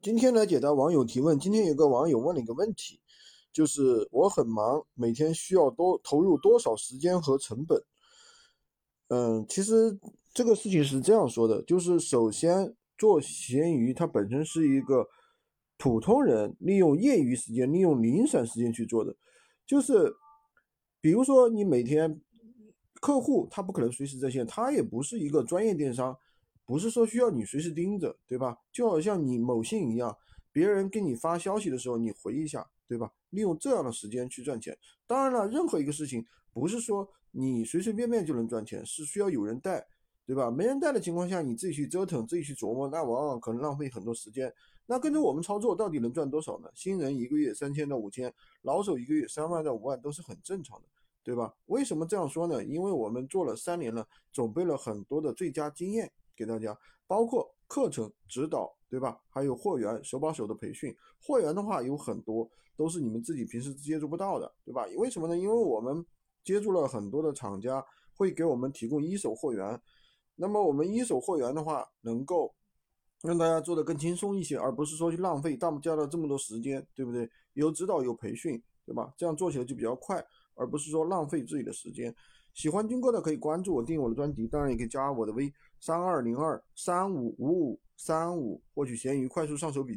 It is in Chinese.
今天来解答网友提问。今天有个网友问了一个问题，就是我很忙，每天需要多投入多少时间和成本？嗯，其实这个事情是这样说的，就是首先做闲鱼，它本身是一个普通人利用业余时间、利用零散时间去做的，就是比如说你每天客户他不可能随时在线，他也不是一个专业电商。不是说需要你随时盯着，对吧？就好像你某信一样，别人给你发消息的时候，你回一下，对吧？利用这样的时间去赚钱。当然了，任何一个事情不是说你随随便便就能赚钱，是需要有人带，对吧？没人带的情况下，你自己去折腾，自己去琢磨，那往往可能浪费很多时间。那跟着我们操作，到底能赚多少呢？新人一个月三千到五千，老手一个月三万到五万都是很正常的，对吧？为什么这样说呢？因为我们做了三年了，准备了很多的最佳经验。给大家，包括课程指导，对吧？还有货源手把手的培训。货源的话有很多，都是你们自己平时接触不到的，对吧？为什么呢？因为我们接触了很多的厂家，会给我们提供一手货源。那么我们一手货源的话，能够让大家做的更轻松一些，而不是说去浪费大家的这么多时间，对不对？有指导有培训，对吧？这样做起来就比较快，而不是说浪费自己的时间。喜欢军哥的可以关注我，订我的专辑，当然也可以加我的微三二零二三五五五三五，获取闲鱼快速上手笔。